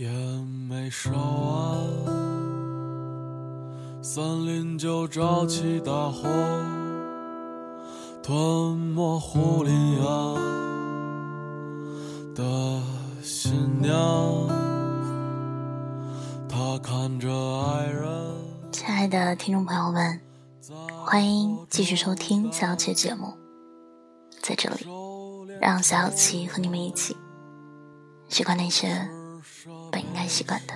也没烧完，森林就着起大火，吞没狐狸呀的新娘。她看着爱人，亲爱的听众朋友们，欢迎继续收听小七节目，在这里，让小七和你们一起习惯那些。习惯的，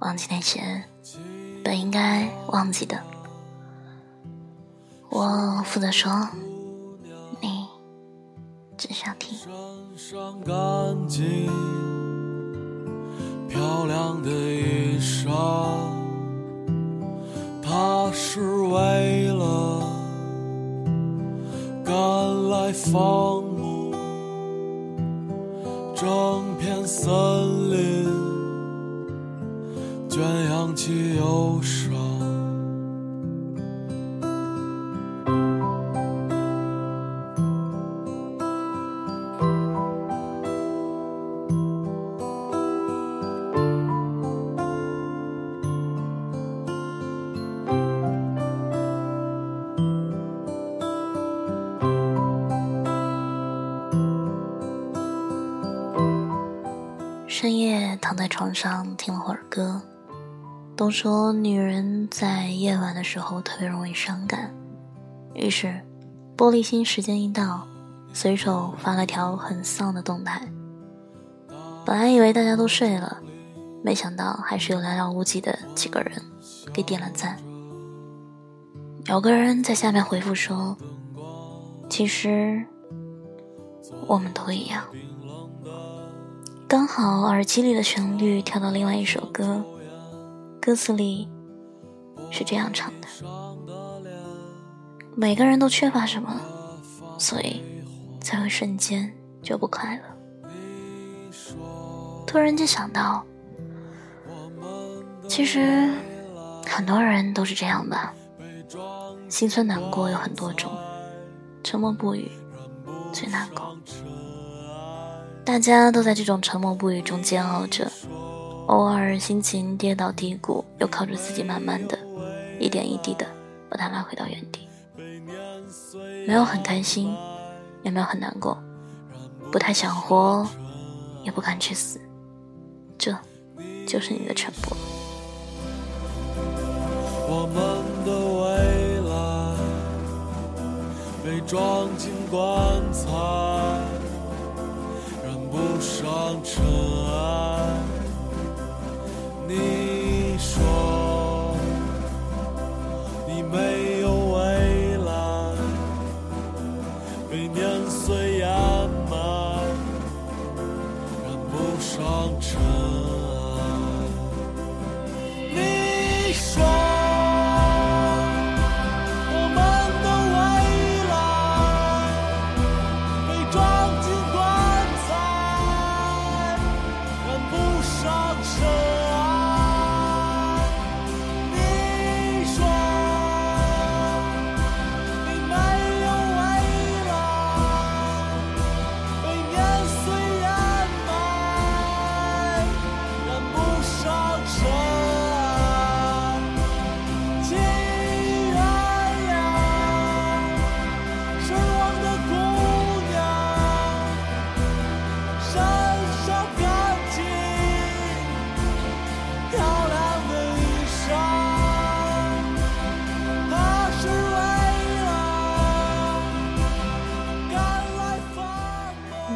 忘记那些本应该忘记的。我负责说，你只需要听。漂亮的衣裳，它是为了赶来放牧，整片森。圈扬起忧伤。深夜躺在床上听了会儿歌。都说女人在夜晚的时候特别容易伤感，于是玻璃心时间一到，随手发了条很丧的动态。本来以为大家都睡了，没想到还是有寥寥无几的几个人给点了赞。有个人在下面回复说：“其实我们都一样。”刚好耳机里的旋律跳到另外一首歌。歌词里是这样唱的：每个人都缺乏什么，所以才会瞬间就不快乐。突然间想到，其实很多人都是这样吧。心酸难过有很多种，沉默不语最难过。大家都在这种沉默不语中煎熬着。偶尔心情跌倒低谷，又靠着自己慢慢的，一点一滴的把它拉回到原地。没有很开心，也没有很难过，不太想活，也不敢去死，这就是你的全部。我们的未来被装进棺材，染不上尘埃。你说你没有未来，被年岁掩埋，染不上尘。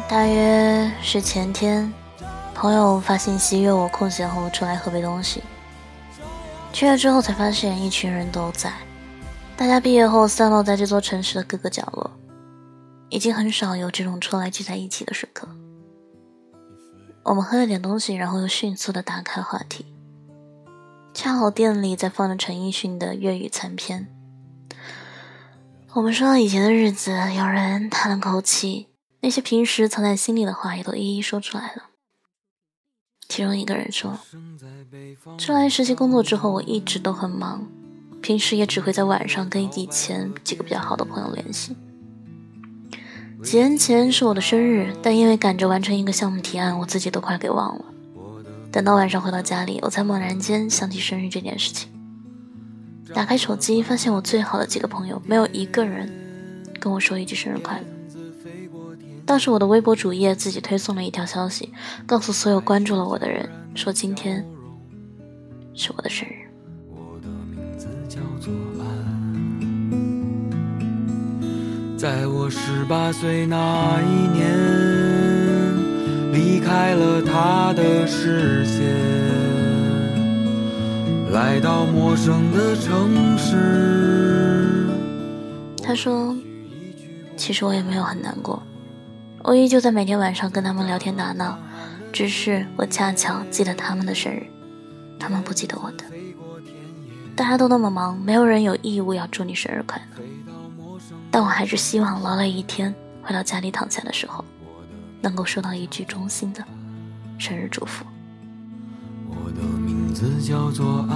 大约是前天，朋友发信息约我空闲后出来喝杯东西。去了之后才发现，一群人都在。大家毕业后散落在这座城市的各个角落，已经很少有这种出来聚在一起的时刻。我们喝了点东西，然后又迅速的打开话题。恰好店里在放着陈奕迅的粤语残片。我们说到以前的日子，有人叹了口气。那些平时藏在心里的话也都一一说出来了。其中一个人说：“出来实习工作之后，我一直都很忙，平时也只会在晚上跟以前几个比较好的朋友联系。几年前是我的生日，但因为赶着完成一个项目提案，我自己都快给忘了。等到晚上回到家里，我才猛然间想起生日这件事情。打开手机，发现我最好的几个朋友没有一个人跟我说一句生日快乐。当时我的微博主页自己推送了一条消息，告诉所有关注了我的人，说今天是我的生日。在我十八岁那一年，离开了他的视线，来到陌生的城市。他说：“其实我也没有很难过，我依旧在每天晚上跟他们聊天打闹，只是我恰巧记得他们的生日，他们不记得我的。大家都那么忙，没有人有义务要祝你生日快乐。”但我还是希望劳累一天回到家里躺下的时候，能够收到一句衷心的生日祝福。我的名字叫做爱，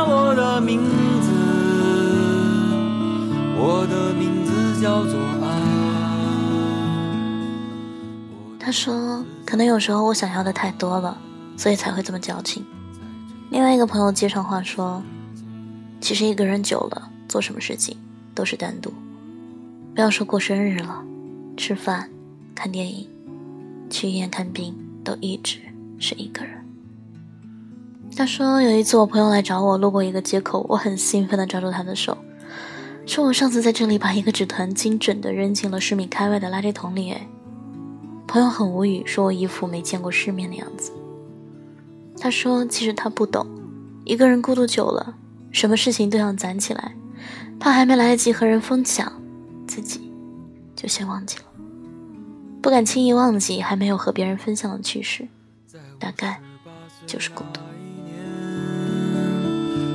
名字，我的名字叫做爱。他说：“可能有时候我想要的太多了，所以才会这么矫情。”另外一个朋友接上话说。其实一个人久了，做什么事情都是单独。不要说过生日了，吃饭、看电影、去医院看病，都一直是一个人。他说有一次我朋友来找我，路过一个街口，我很兴奋地抓住他的手，说我上次在这里把一个纸团精准地扔进了十米开外的垃圾桶里。哎，朋友很无语，说我一副没见过世面的样子。他说其实他不懂，一个人孤独久了。什么事情都想攒起来，怕还没来得及和人分享，自己就先忘记了。不敢轻易忘记还没有和别人分享的趣事，大概就是孤独。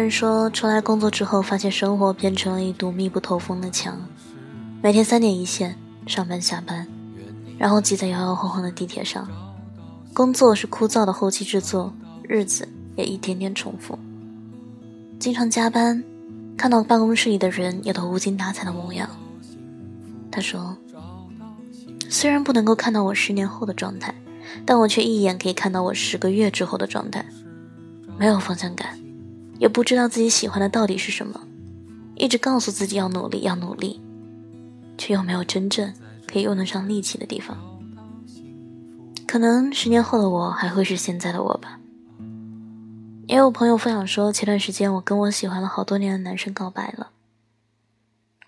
人说，出来工作之后，发现生活变成了一堵密不透风的墙，每天三点一线，上班下班，然后挤在摇摇晃晃的地铁上，工作是枯燥的后期制作，日子也一天天重复。经常加班，看到办公室里的人也都无精打采的模样。他说：“虽然不能够看到我十年后的状态，但我却一眼可以看到我十个月之后的状态。没有方向感，也不知道自己喜欢的到底是什么，一直告诉自己要努力，要努力，却又没有真正可以用得上力气的地方。可能十年后的我还会是现在的我吧。”也有朋友分享说，前段时间我跟我喜欢了好多年的男生告白了。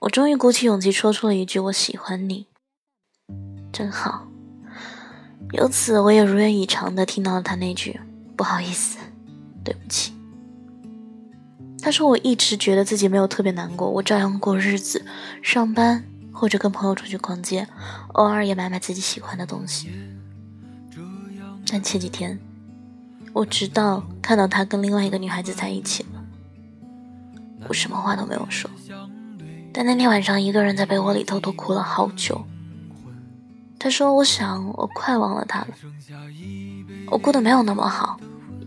我终于鼓起勇气说出了一句“我喜欢你”，真好。由此，我也如愿以偿的听到了他那句“不好意思，对不起”。他说：“我一直觉得自己没有特别难过，我照样过日子，上班或者跟朋友出去逛街，偶尔也买买自己喜欢的东西。但前几天，我直到看到他跟另外一个女孩子在一起了，我什么话都没有说。”但那天晚上，一个人在被窝里偷偷哭了好久。他说：“我想，我快忘了他了。我过得没有那么好，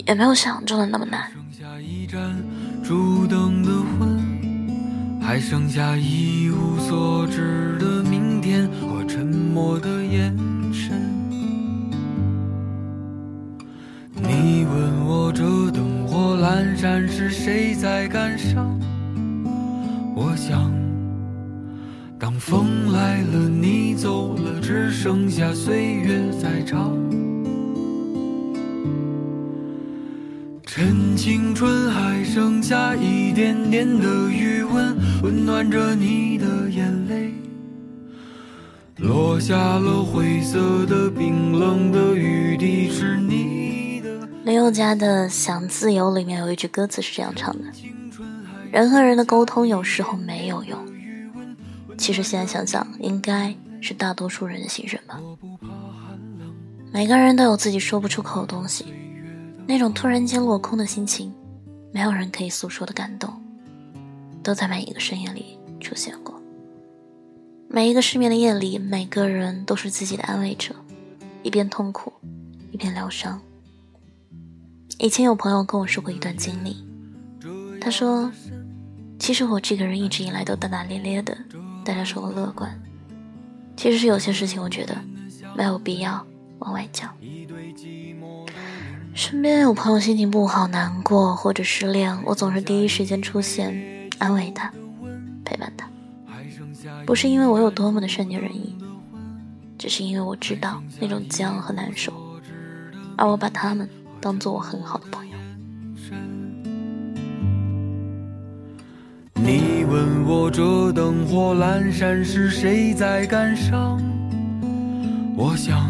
也没有想象中的那么难。烛灯的昏还剩下一无所知的明天和沉默的眼神。你问我这灯火阑珊是谁在感伤？我想。”当风来了，你走了，只剩下岁月在唱。趁青春还剩下一点点的余温，温暖着你的眼泪。落下了灰色的冰冷的雨滴，是你的。林宥嘉的《想自由》里面有一句歌词是这样唱的：人和人的沟通有时候没有用。其实现在想想，应该是大多数人的心声吧。每个人都有自己说不出口的东西，那种突然间落空的心情，没有人可以诉说的感动，都在每一个深夜里出现过。每一个失眠的夜里，每个人都是自己的安慰者，一边痛苦，一边疗伤。以前有朋友跟我说过一段经历，他说：“其实我这个人一直以来都大大咧咧的。”大家说我乐观，其实是有些事情，我觉得没有必要往外讲。身边有朋友心情不好、难过或者失恋，我总是第一时间出现，安慰他，陪伴他。不是因为我有多么的善解人意，只是因为我知道那种煎熬和难受，而我把他们当做我很好的朋友。你问我这灯火阑珊是谁在感伤？我想，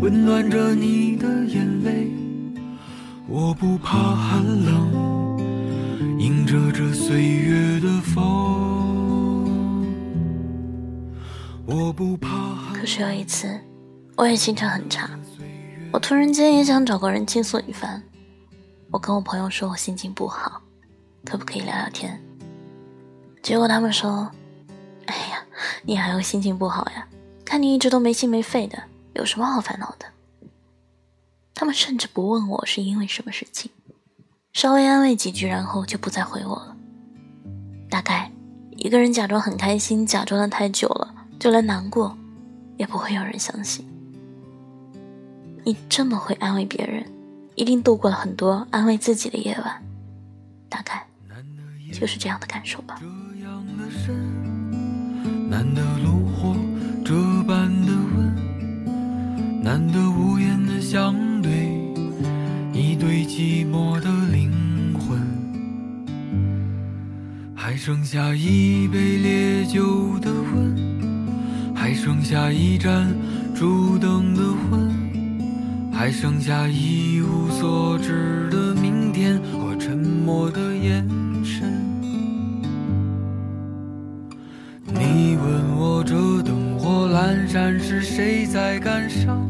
温暖着你的眼泪。我不怕寒冷，迎着这岁月的风。我不怕。可是有一次，我也心情很差，我突然间也想找个人倾诉一番。我跟我朋友说我心情不好。可不可以聊聊天？结果他们说：“哎呀，你还会心情不好呀？看你一直都没心没肺的，有什么好烦恼的？”他们甚至不问我是因为什么事情，稍微安慰几句，然后就不再回我了。大概一个人假装很开心，假装的太久了，就连难过也不会有人相信。你这么会安慰别人，一定度过了很多安慰自己的夜晚。大概。就是这样的感受吧。难得无言的相对，一对寂寞的灵魂。还剩下一杯烈酒的温，还剩下一盏烛灯的昏，还剩下一无所知的明天和沉默的眼神。你问我这灯火。阑珊是谁在感伤？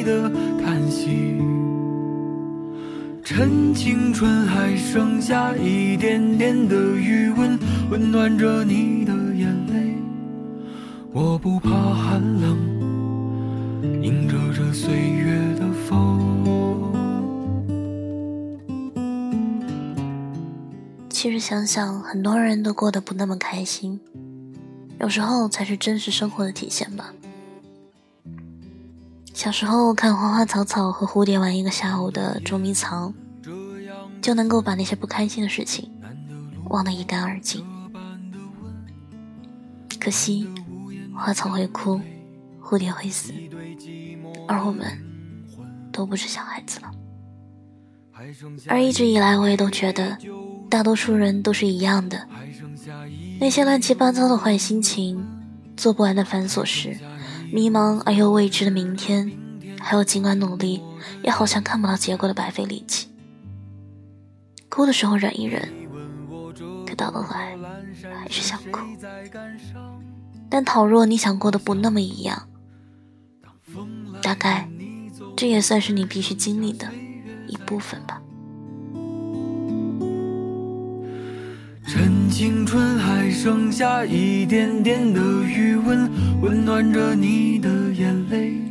趁青春还剩下一点点的余温，温暖着你的眼泪。我不怕寒冷，迎着这岁月的风。其实想想，很多人都过得不那么开心，有时候才是真实生活的体现吧。小时候看花花草草和蝴蝶玩一个下午的捉迷藏。就能够把那些不开心的事情忘得一干二净。可惜，花草会枯，蝴蝶会死，而我们都不是小孩子了。而一直以来，我也都觉得，大多数人都是一样的。那些乱七八糟的坏心情，做不完的繁琐事，迷茫而又未知的明天，还有尽管努力，也好像看不到结果的白费力气。哭的时候忍一忍，可到头来还是想哭。但倘若你想过的不那么一样，大概这也算是你必须经历的一部分吧。趁青春还剩下一点点的余温，温暖着你的眼泪。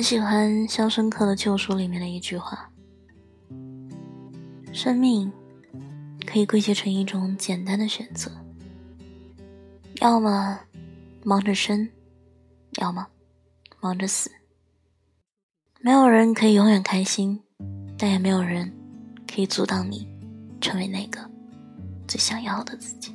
很喜欢《肖申克的救赎》里面的一句话：“生命可以归结成一种简单的选择，要么忙着生，要么忙着死。没有人可以永远开心，但也没有人可以阻挡你成为那个最想要的自己。”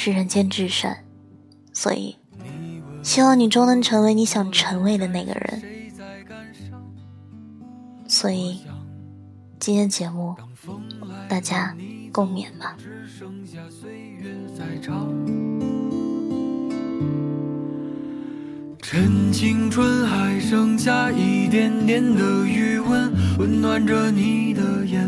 是人间至善，所以希望你终能成为你想成为的那个人。所以今天节目，大家共勉吧。趁青春还剩下一点点的余温，温暖着你的眼。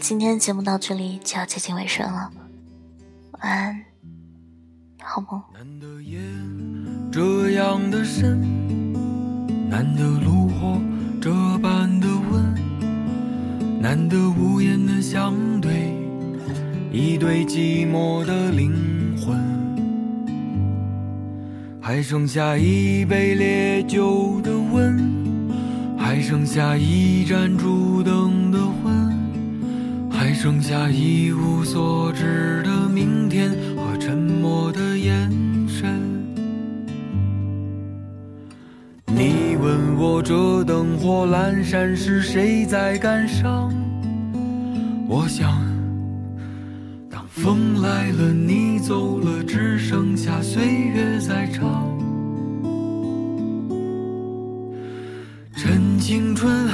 今天节目到这里就要接近尾声了，晚安，好梦。难得夜这样的深，难得炉火这般的温，难得无言的相对，一对寂寞的灵魂。还剩下一杯烈酒的温，还剩下一盏烛灯的。剩下一无所知的明天和沉默的眼神。你问我这灯火阑珊是谁在感伤？我想，当风来了，你走了，只剩下岁月在唱。趁青春还。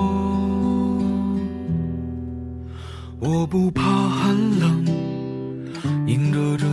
我不怕寒冷，迎着这。